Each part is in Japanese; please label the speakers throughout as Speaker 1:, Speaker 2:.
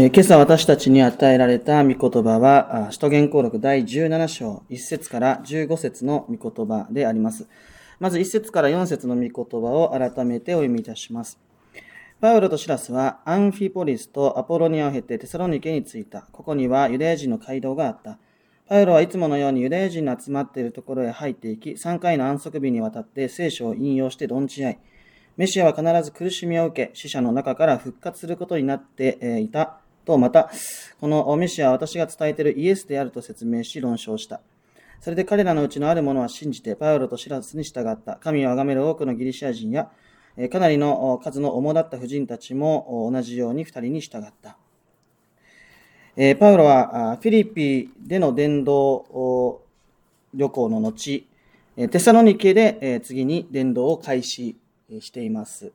Speaker 1: え今朝私たちに与えられた御言葉は、あ使徒言行録第17章、1節から15節の御言葉であります。まず1節から4節の御言葉を改めてお読みいたします。パウロとシラスはアンフィポリスとアポロニアを経てテサロニケに着いた。ここにはユダヤ人の街道があった。パウロはいつものようにユダヤ人の集まっているところへ入っていき、3回の安息日にわたって聖書を引用して論じ合い、メシアは必ず苦しみを受け、死者の中から復活することになっていた。と、また、このメシアは私が伝えているイエスであると説明し論証した。それで彼らのうちのある者は信じて、パウロとシラスに従った。神を崇める多くのギリシャ人や、かなりの数の主だった婦人たちも同じように二人に従った。パウロはフィリピでの伝道旅行の後、テサロニケで次に伝道を開始しています。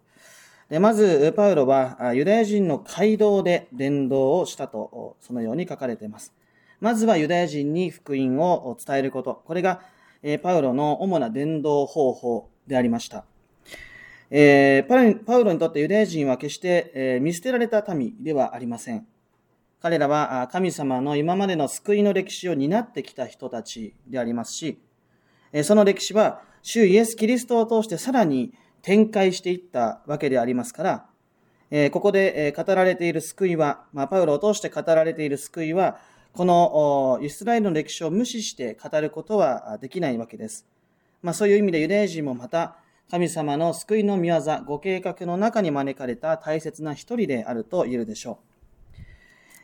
Speaker 1: でまず、パウロはユダヤ人の街道で伝道をしたと、そのように書かれています。まずはユダヤ人に福音を伝えること。これが、えパウロの主な伝道方法でありました。えーパウロにとってユダヤ人は決して、え見捨てられた民ではありません。彼らは神様の今までの救いの歴史を担ってきた人たちでありますし、その歴史は、主イエス・キリストを通してさらに展開していったわけでありますから、えここでえ語られている救いは、ま、パウロを通して語られている救いは、このイスラエルの歴史を無視して語ることはできないわけです。まあ、そういう意味でユダヤ人もまた、神様の救いの御業、ご計画の中に招かれた大切な一人であると言えるでしょう。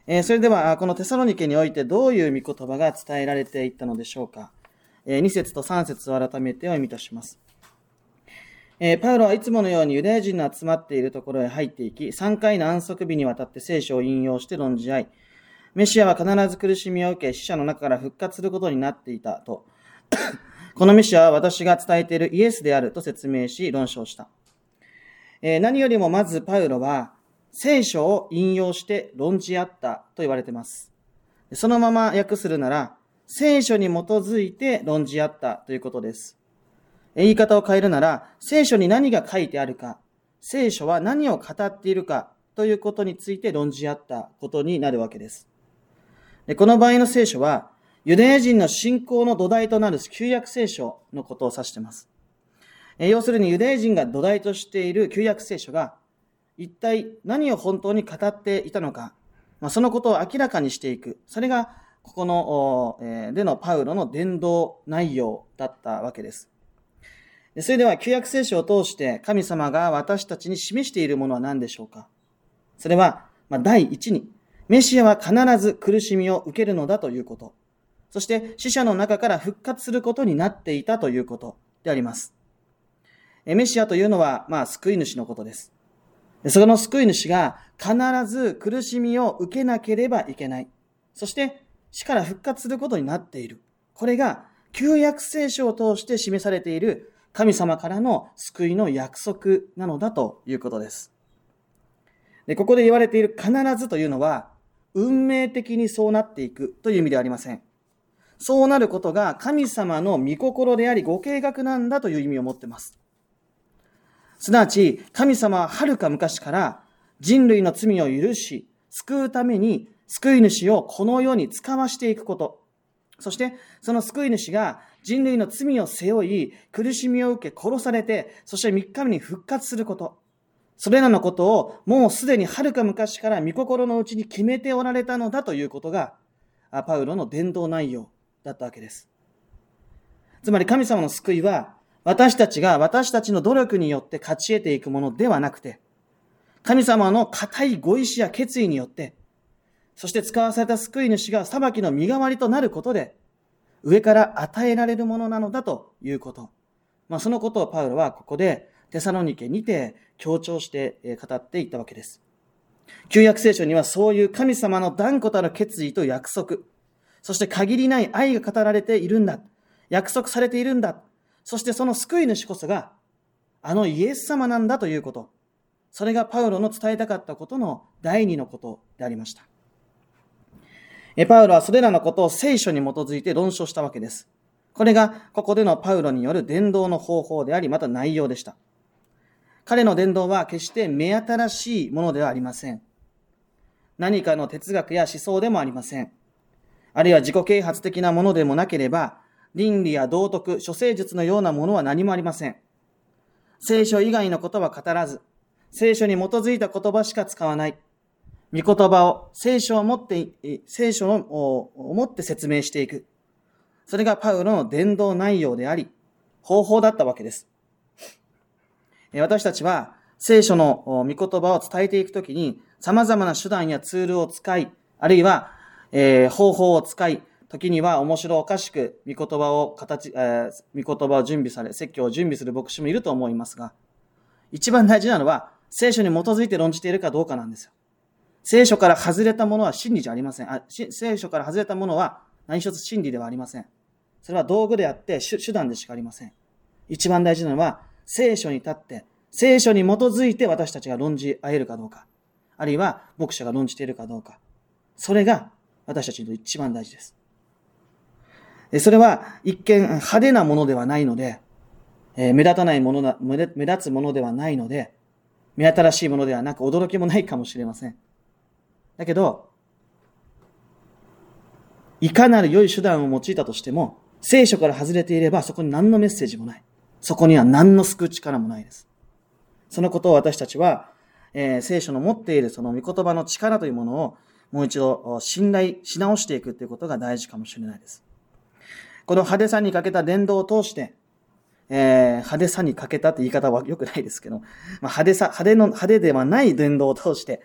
Speaker 1: えそれでは、このテサロニケにおいてどういう御言葉が伝えられていったのでしょうか。え2節と3節を改めてお読みいたします。えーパウロはいつものようにユダヤ人の集まっているところへ入っていき、3回の安息日にわたって聖書を引用して論じ合い、メシアは必ず苦しみを受け、死者の中から復活することになっていたと。このメシアは私が伝えているイエスであると説明し論証した。えー何よりもまずパウロは聖書を引用して論じ合ったと言われています。そのまま訳するなら、聖書に基づいて論じ合ったということです。言い方を変えるなら、聖書に何が書いてあるか、聖書は何を語っているかということについて論じ合ったことになるわけです。でこの場合の聖書は、ユダヤ人の信仰の土台となる旧約聖書のことを指しています。要するにユダヤ人が土台としている旧約聖書が、一体何を本当に語っていたのか、まあ、そのことを明らかにしていく。それが、ここの、えでのパウロの伝道内容だったわけです。それでは、旧約聖書を通して神様が私たちに示しているものは何でしょうか？それは、ま、第一に、メシアは必ず苦しみを受けるのだということ。そして、死者の中から復活することになっていたということであります。メシアというのは、まあ、救い主のことです。その救い主が必ず苦しみを受けなければいけない。そして死から復活することになっている。これが旧約聖書を通して示されている神様からの救いの約束なのだということです。でここで言われている必ずというのは運命的にそうなっていくという意味ではありません。そうなることが神様の御心でありご計画なんだという意味を持っています。すなわち、神様は遥か昔から人類の罪を許し、救うために救い主をこの世に使わしていくこと。そして、その救い主が人類の罪を背負い、苦しみを受け殺されて、そして3日目に復活すること。それらのことをもうすでに遥か昔から御心のうちに決めておられたのだということが、パウロの伝道内容だったわけです。つまり神様の救いは、私たちが私たちの努力によって勝ち得ていくものではなくて、神様の固いご意志や決意によって、そして使わされた救い主が裁きの身代わりとなることで、上から与えられるものなのだということ。まあ、そのことをパウロはここでテサロニケにて強調して語っていったわけです。旧約聖書にはそういう神様の断固たる決意と約束、そして限りない愛が語られているんだ。約束されているんだ。そしてその救い主こそが、あのイエス様なんだということ。それがパウロの伝えたかったことの第二のことでありました。えパウロはそれらのことを聖書に基づいて論証したわけです。これがここでのパウロによる伝道の方法であり、また内容でした。彼の伝道は決して目新しいものではありません。何かの哲学や思想でもありません。あるいは自己啓発的なものでもなければ、倫理や道徳、諸生術のようなものは何もありません。聖書以外のことは語らず、聖書に基づいた言葉しか使わない。御言葉を聖書を持って、聖書を持って説明していく。それがパウロの伝道内容であり、方法だったわけです。私たちは聖書の御言葉を伝えていくときに、様々な手段やツールを使い、あるいは、えー、方法を使い、時には面白おかしく御言葉を形、えー、御言葉を準備され、説教を準備する牧師もいると思いますが、一番大事なのは、聖書に基づいて論じているかどうかなんですよ。聖書から外れたものは真理じゃありません。あ聖書から外れたものは何一つ真理ではありません。それは道具であって手段でしかありません。一番大事なのは、聖書に立って、聖書に基づいて私たちが論じ合えるかどうか。あるいは、牧者が論じているかどうか。それが私たちの一番大事です。それは一見派手なものではないので、え目立たないものな、目立つものではないので、目新しいものではなく驚きもないかもしれません。だけど、いかなる良い手段を用いたとしても、聖書から外れていればそこに何のメッセージもない。そこには何の救う力もないです。そのことを私たちは、えー、聖書の持っているその御言葉の力というものをもう一度信頼し直していくということが大事かもしれないです。この派手さにかけた伝道を通して、えー、派手さにかけたって言い方は良くないですけど、まあ、派手さ、派手の、派手ではない伝道を通して、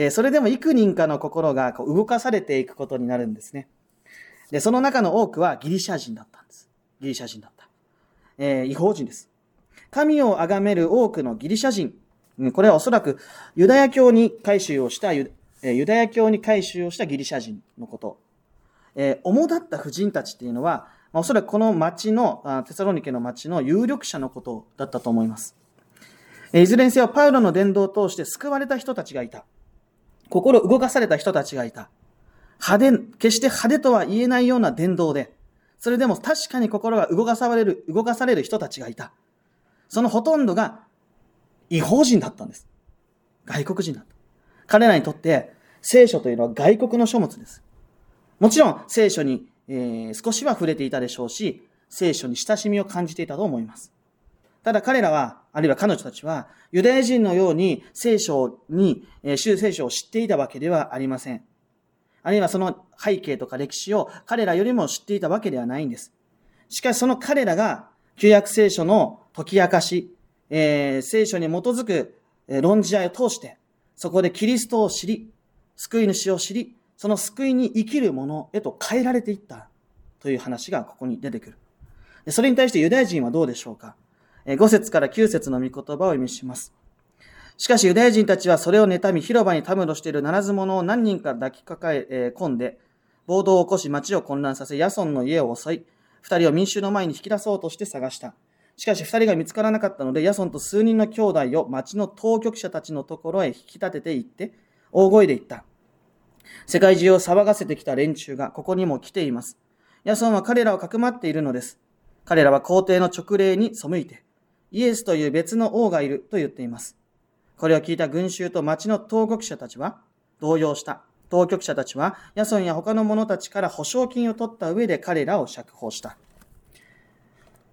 Speaker 1: え、それでも幾人かの心がこう動かされていくことになるんですね。で、その中の多くはギリシャ人だったんです。ギリシャ人だった。えー、違法人です。神を崇める多くのギリシャ人。これはおそらくユダヤ教に改宗をしたユダヤ教に改宗をしたギリシャ人のこと。えー、主だった婦人たちっていうのは、おそらくこの町の、テサロニケの町の有力者のことだったと思います。いずれにせよ、パウロの伝道を通して救われた人たちがいた。心動かされた人たちがいた。派手、決して派手とは言えないような伝道で、それでも確かに心が動かされる、動かされる人たちがいた。そのほとんどが違法人だったんです。外国人だった。彼らにとって聖書というのは外国の書物です。もちろん聖書に、えー、少しは触れていたでしょうし、聖書に親しみを感じていたと思います。ただ彼らは、あるいは彼女たちは、ユダヤ人のように聖書に、えー、聖書を知っていたわけではありません。あるいはその背景とか歴史を彼らよりも知っていたわけではないんです。しかしその彼らが旧約聖書の解き明かし、えー、聖書に基づく論じ合いを通して、そこでキリストを知り、救い主を知り、その救いに生きるものへと変えられていったという話がここに出てくる。それに対してユダヤ人はどうでしょうか？?5 節から9節の御言葉を読みします。しかしユダヤ人たちはそれを妬み、広場にたむろしているならず者を何人か抱きかかえ、込んで、暴動を起こし町を混乱させ、ヤソンの家を襲い、二人を民衆の前に引き出そうとして探した。しかし二人が見つからなかったので、ヤソンと数人の兄弟を町の当局者たちのところへ引き立てて行って、大声で言った。世界中を騒がせてきた連中がここにも来ています。ヤソンは彼らをかくまっているのです。彼らは皇帝の直令に背いて、イエスという別の王がいると言っています。これを聞いた群衆と町の当局者たちは動揺した。当局者たちは、ヤソンや他の者たちから保証金を取った上で彼らを釈放した。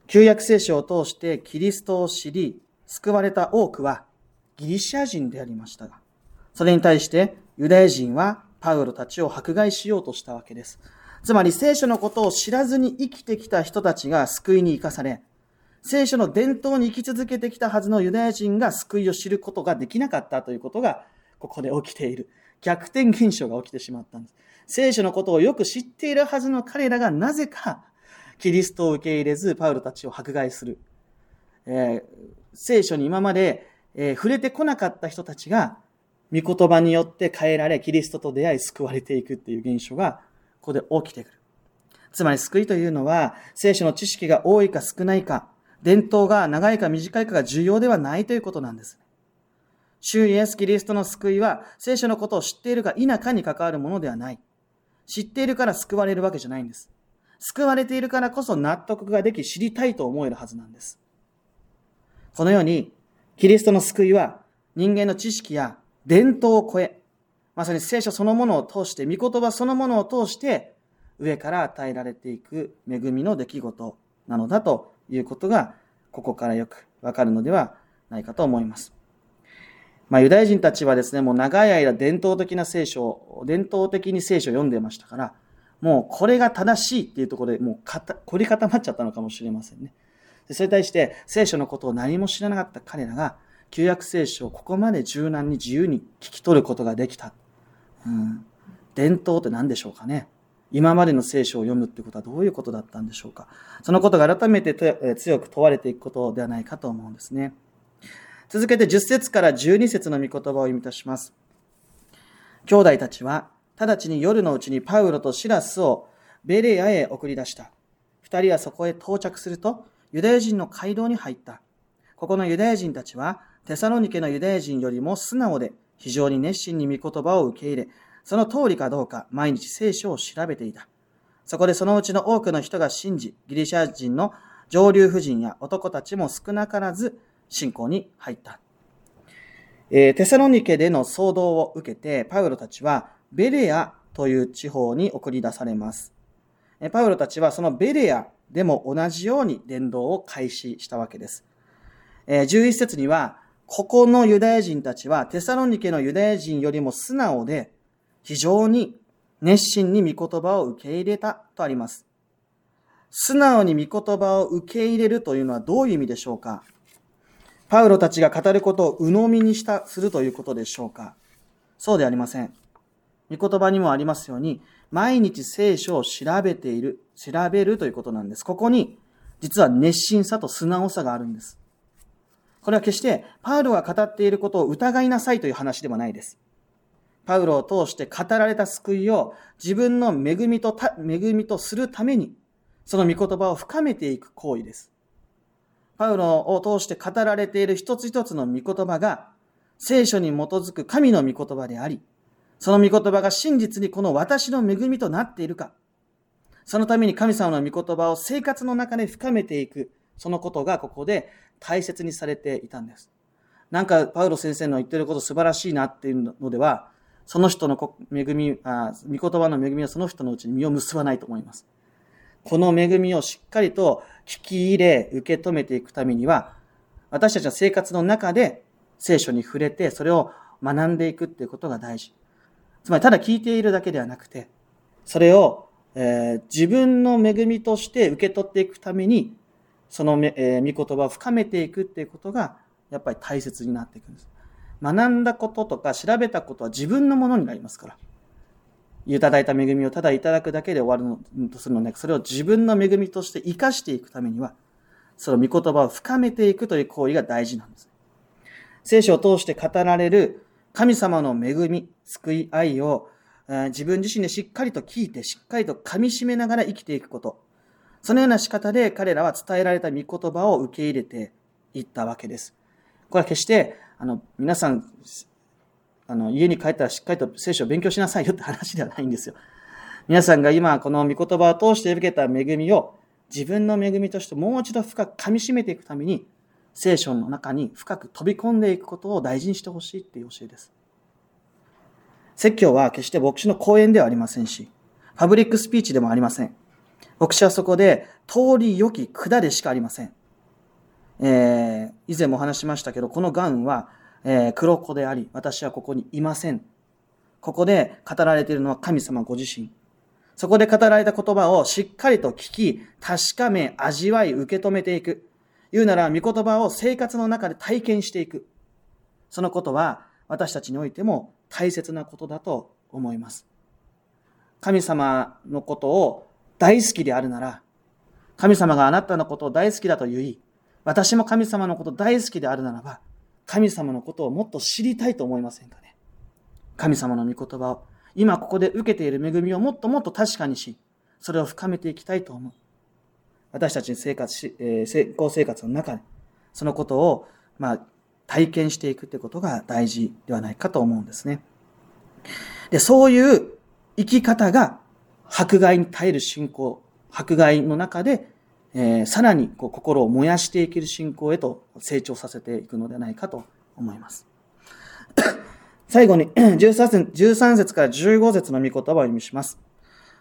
Speaker 1: 旧約聖書を通してキリストを知り、救われた多くはギリシア人でありましたが、それに対してユダヤ人はパウロたちを迫害しようとしたわけです。つまり聖書のことを知らずに生きてきた人たちが救いに生かされ、聖書の伝統に生き続けてきたはずのユダヤ人が救いを知ることができなかったということが、ここで起きている。逆転現象が起きてしまったんです。聖書のことをよく知っているはずの彼らがなぜかキリストを受け入れず、パウロたちを迫害する。えー、聖書に今まで、えー、触れてこなかった人たちが、御言葉によって変えられ、キリストと出会い救われていくっていう現象が、ここで起きてくる。つまり救いというのは、聖書の知識が多いか少ないか、伝統が長いか短いかが重要ではないということなんです。主イエス・キリストの救いは、聖書のことを知っているか否かに関わるものではない。知っているから救われるわけじゃないんです。救われているからこそ納得ができ知りたいと思えるはずなんです。このように、キリストの救いは人間の知識や伝統を超え、まさに聖書そのものを通して、御言葉そのものを通して、上から与えられていく恵みの出来事なのだということが、ここからよくわかるのではないかと思います。まあ、ユダヤ人たちはですね、もう長い間伝統的な聖書を、伝統的に聖書を読んでましたから、もうこれが正しいっていうところでもう凝り固まっちゃったのかもしれませんね。それに対して聖書のことを何も知らなかった彼らが、旧約聖書をここまで柔軟に自由に聞き取ることができた。うん、伝統って何でしょうかね。今までの聖書を読むってことはどういうことだったんでしょうか？そのことが改めて強く問われていくことではないかと思うんですね。続けて10節から12節の御言葉を読み出します。兄弟たちは、直ちに夜のうちにパウロとシラスをベレアへ送り出した。二人はそこへ到着すると、ユダヤ人の街道に入った。ここのユダヤ人たちは、テサロニケのユダヤ人よりも素直で、非常に熱心に御言葉を受け入れ、その通りかどうか毎日聖書を調べていた。そこでそのうちの多くの人が信じ、ギリシャ人の上流婦人や男たちも少なからず信仰に入った。えー、テサロニケでの騒動を受けて、パウロたちはベレアという地方に送り出されます。パウロたちはそのベレアでも同じように伝道を開始したわけです。11節には、ここのユダヤ人たちはテサロニケのユダヤ人よりも素直で非常に熱心に御言葉を受け入れたとあります。素直に御言葉を受け入れるというのはどういう意味でしょうか？パウロたちが語ることを鵜呑みにした、するということでしょうか？そうでありません。御言葉にもありますように、毎日聖書を調べている、調べるということなんです。ここに、実は熱心さと素直さがあるんです。これは決して、パウロが語っていることを疑いなさいという話ではないです。パウロを通して語られた救いを自分の恵みと恵みとするために、その御言葉を深めていく行為です。パウロを通して語られている一つ一つの御言葉が、聖書に基づく神の御言葉であり、その御言葉が真実にこの私の恵みとなっているか、そのために神様の御言葉を生活の中で深めていく、そのことがここで大切にされていたんです。なんか、パウロ先生の言ってること素晴らしいなっていうのでは、その人の恵み、あ御言葉の恵みはその人のうちに身を結ばないと思います。この恵みをしっかりと聞き入れ、受け止めていくためには、私たちの生活の中で聖書に触れて、それを学んでいくっていうことが大事。つまり、ただ聞いているだけではなくて、それを、えー、自分の恵みとして受け取っていくために、その、えー、御言葉を深めていくっていうことが、やっぱり大切になっていくんです。学んだこととか調べたことは自分のものになりますから。いただいた恵みをただいただくだけで終わるのとするので、それを自分の恵みとして生かしていくためには、その御言葉を深めていくという行為が大事なんです。聖書を通して語られる神様の恵み、救い愛を自分自身でしっかりと聞いて、しっかりと噛み締めながら生きていくこと。そのような仕方で彼らは伝えられた御言葉を受け入れていったわけです。これは決して、あの、皆さん、あの、家に帰ったらしっかりと聖書を勉強しなさいよって話ではないんですよ。皆さんが今この御言葉を通して受けた恵みを自分の恵みとしてもう一度深く噛み締めていくために聖書の中に深く飛び込んでいくことを大事にしてほしいっていう教えです。説教は決して牧師の講演ではありませんし、パブリックスピーチでもありません。牧師はそこで通り良き管でしかありません。えー、以前もお話しましたけど、この癌はえー、黒子であり、私はここにいません。ここで語られているのは神様ご自身。そこで語られた言葉をしっかりと聞き、確かめ、味わい、受け止めていく。言うなら、御言葉を生活の中で体験していく。そのことは、私たちにおいても大切なことだと思います。神様のことを大好きであるなら、神様があなたのことを大好きだと言い、私も神様のこと大好きであるならば、神様のことをもっと知りたいと思いませんかね？神様の御言葉を、今ここで受けている恵みをもっともっと確かにし、それを深めていきたいと思う。私たちの生活し、えー、成功生活の中で、そのことを、まあ、体験していくということが大事ではないかと思うんですね。で、そういう生き方が迫害に耐える信仰、迫害の中でえー、さらにこう心を燃やしていける信仰へと成長させていくのではないかと思います。最後に 13節 ,13 節から15節の御言葉を読みします。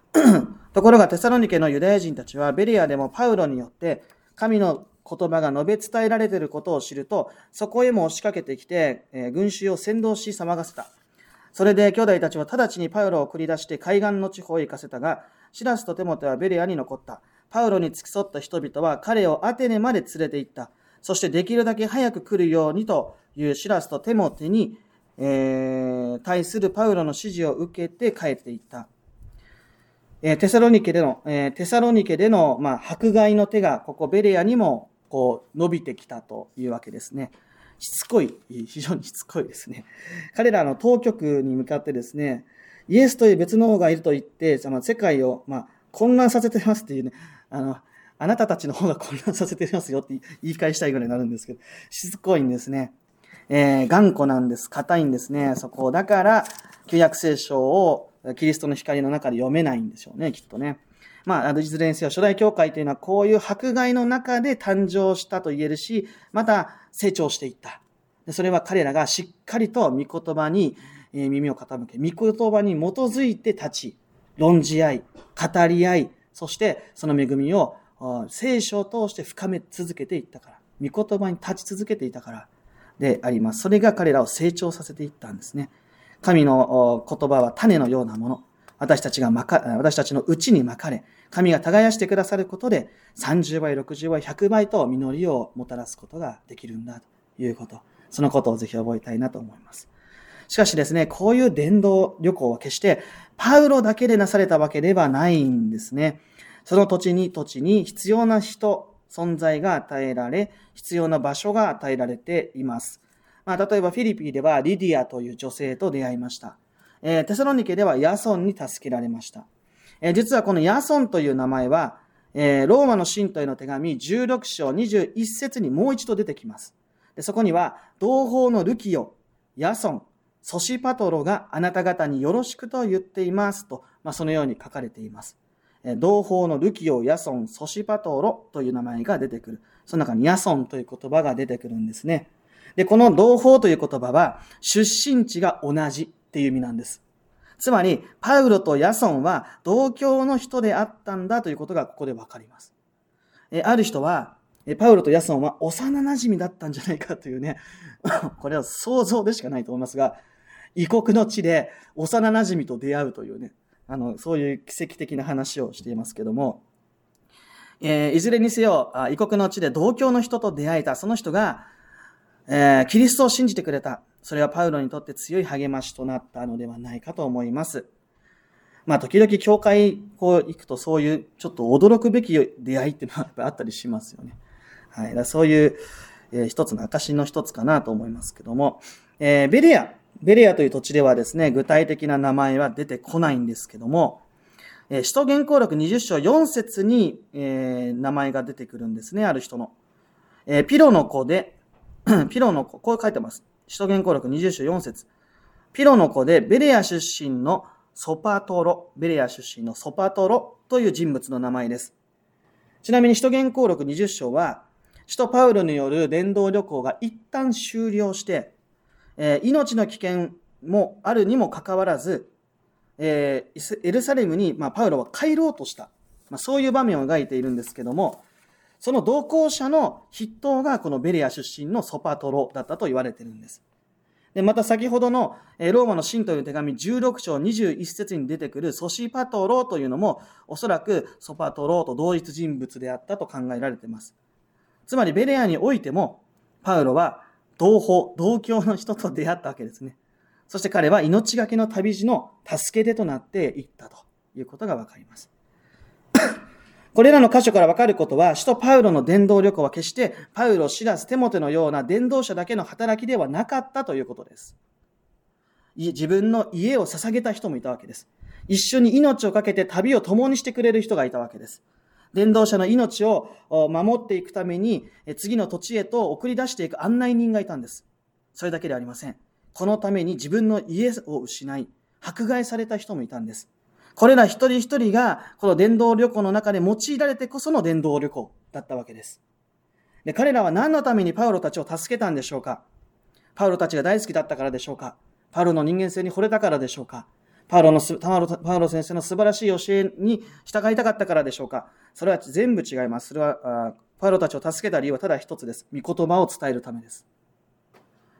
Speaker 1: ところがテサロニケのユダヤ人たちはベリアでもパウロによって神の言葉が述べ伝えられていることを知ると、そこへも押しかけてきて、えー、群衆を先導し騒がせた。それで兄弟たちは直ちにパウロを繰り出して海岸の地方へ行かせたが、シラスとテモテはベリアに残った。パウロに付き添った人々は彼をアテネまで連れて行った。そしてできるだけ早く来るようにというシラスとテモテに、えー、対するパウロの指示を受けて帰っていった。えテサロニケでの、えテサロニケでの、まあ、迫害の手が、ここベレアにも、こう、伸びてきたというわけですね。しつこい、非常にしつこいですね。彼らの当局に向かってですね、イエスという別の方がいると言って、その世界を、まあ、混乱させてますっていうね、あの、あなたたちの方が混乱させてますよって言い返したいぐらいになるんですけど、しつこいんですね。えー、頑固なんです。硬いんですね。そこ。だから、旧約聖書をキリストの光の中で読めないんでしょうね、きっとね。まあ、いずれにせよ、初代教会というのはこういう迫害の中で誕生したと言えるし、また成長していった。それは彼らがしっかりと御言葉に耳を傾け、御言葉に基づいて立ち、論じ合い、語り合い、そしてその恵みを聖書を通して深め続けていったから、御言葉に立ち続けていたからであります。それが彼らを成長させていったんですね。神の言葉は種のようなもの。私たちがまか、私たちのうちにまかれ、神が耕してくださることで、30倍、60倍、100倍と実りをもたらすことができるんだということ。そのことをぜひ覚えたいなと思います。しかしですね、こういう伝道旅行は決して、パウロだけでなされたわけではないんですね。その土地に土地に必要な人、存在が与えられ、必要な場所が与えられています。まあ、例えばフィリピンではリディアという女性と出会いました。えー、テサロニケではヤソンに助けられました。えー、実はこのヤソンという名前は、えー、ローマの信徒への手紙16章21節にもう一度出てきます。でそこには、同胞のルキオ、ヤソン、ソシパトロがあなた方によろしくと言っていますと、まあ、そのように書かれています。同胞のルキオ、ヤソン、ソシパトロという名前が出てくる。その中にヤソンという言葉が出てくるんですね。で、この同胞という言葉は、出身地が同じっていう意味なんです。つまり、パウロとヤソンは同郷の人であったんだということがここでわかります。えある人は、パウロとヤソンは幼馴染だったんじゃないかというね、これは想像でしかないと思いますが、異国の地で幼馴染と出会うというね、あの、そういう奇跡的な話をしていますけども、えー、いずれにせよ、異国の地で同郷の人と出会えた、その人が、えー、キリストを信じてくれた。それはパウロにとって強い励ましとなったのではないかと思います。まあ、時々教会こう行くとそういうちょっと驚くべき出会いっていうのはやっぱあったりしますよね。はい。だそういう、えー、一つの証の一つかなと思いますけども、えー、ベレア、ベレアという土地ではですね、具体的な名前は出てこないんですけども、えー、使徒原稿録20章4節に、えー、名前が出てくるんですね、ある人の。えー、ピロの子で、ピロの子、こう書いてます。使徒言行録20章4節ピロの子でベレア出身のソパトロ、ベレア出身のソパトロという人物の名前です。ちなみに使徒言行録20章は、使徒パウロによる伝道旅行が一旦終了して、えー、命の危険もあるにもかかわらず、えー、エルサレムに、まあ、パウロは帰ろうとした、まあ、そういう場面を描いているんですけども、その同行者の筆頭がこのベレア出身のソパトロだったと言われているんです。で、また先ほどのえローマの信という手紙16章21節に出てくるソシパトロというのもおそらくソパトロと同一人物であったと考えられています。つまりベレアにおいてもパウロは同胞、同郷の人と出会ったわけですね。そして彼は命がけの旅路の助け手となっていったということがわかります。これらの箇所からわかることは、使徒パウロの伝道旅行は決して、パウロ、シラス、テモテのような伝道者だけの働きではなかったということです。自分の家を捧げた人もいたわけです。一緒に命を懸けて旅を共にしてくれる人がいたわけです。伝道者の命を守っていくために、次の土地へと送り出していく案内人がいたんです。それだけではありません。このために自分の家を失い、迫害された人もいたんです。これら一人一人が、この伝道旅行の中で用いられてこその伝道旅行だったわけです。で、彼らは何のためにパウロたちを助けたんでしょうか？パウロたちが大好きだったからでしょうか？パウロの人間性に惚れたからでしょうか？パウロのパウロパウロ先生の素晴らしい教えに従いたかったからでしょうか？それは全部違います。それは、パウロたちを助けた理由はただ一つです。御言葉を伝えるためです。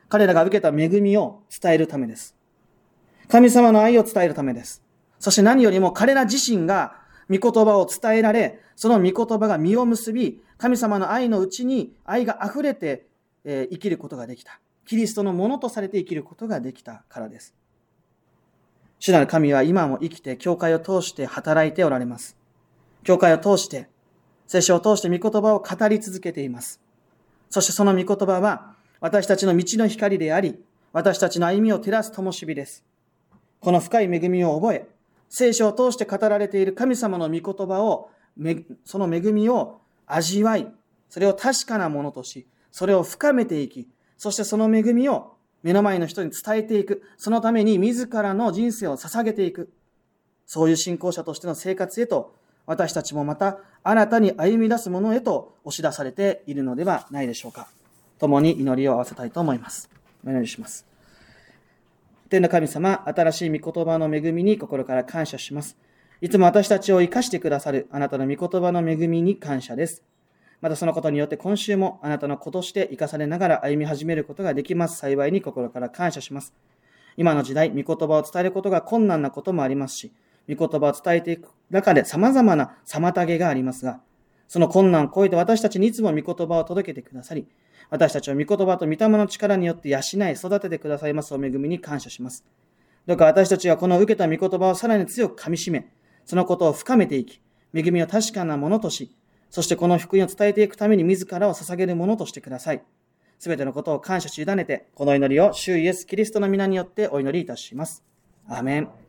Speaker 1: 彼らが受けた恵みを伝えるためです。神様の愛を伝えるためです。そして何よりも彼ら自身が御言葉を伝えられ、その御言葉が実を結び、神様の愛のうちに愛が溢れて、え生きることができた。キリストのものとされて生きることができたからです。主なる神は今も生きて、教会を通して働いておられます。教会を通して、聖書を通して御言葉を語り続けています。そしてその御言葉は、私たちの道の光であり、私たちの歩みを照らす灯火です。この深い恵みを覚え、聖書を通して語られている神様の御言葉を、その恵みを味わい、それを確かなものとし、それを深めていき、そしてその恵みを目の前の人に伝えていく。そのために自らの人生を捧げていく。そういう信仰者としての生活へと、私たちもまた新たに歩み出すものへと押し出されているのではないでしょうか。共に祈りを合わせたいと思います。お祈りします。天の神様、新しい御言葉の恵みに心から感謝します。いつも私たちを生かしてくださるあなたの御言葉の恵みに感謝です。またそのことによって今週もあなたの子として生かされながら歩み始めることができます。幸いに心から感謝します。今の時代、御言葉を伝えることが困難なこともありますし、御言葉を伝えていく中で様々な妨げがありますが、その困難を超えて私たちにいつも御言葉を届けてくださり、私たちを御言葉と御霊の力によって養い育ててくださいますお恵みに感謝します。どうか私たちはこの受けた御言葉をさらに強く噛み締め、そのことを深めていき、恵みを確かなものとし、そしてこの福音を伝えていくために自らを捧げるものとしてください。すべてのことを感謝し委ねて、この祈りを主イエス・キリストの皆によってお祈りいたします。アーメン。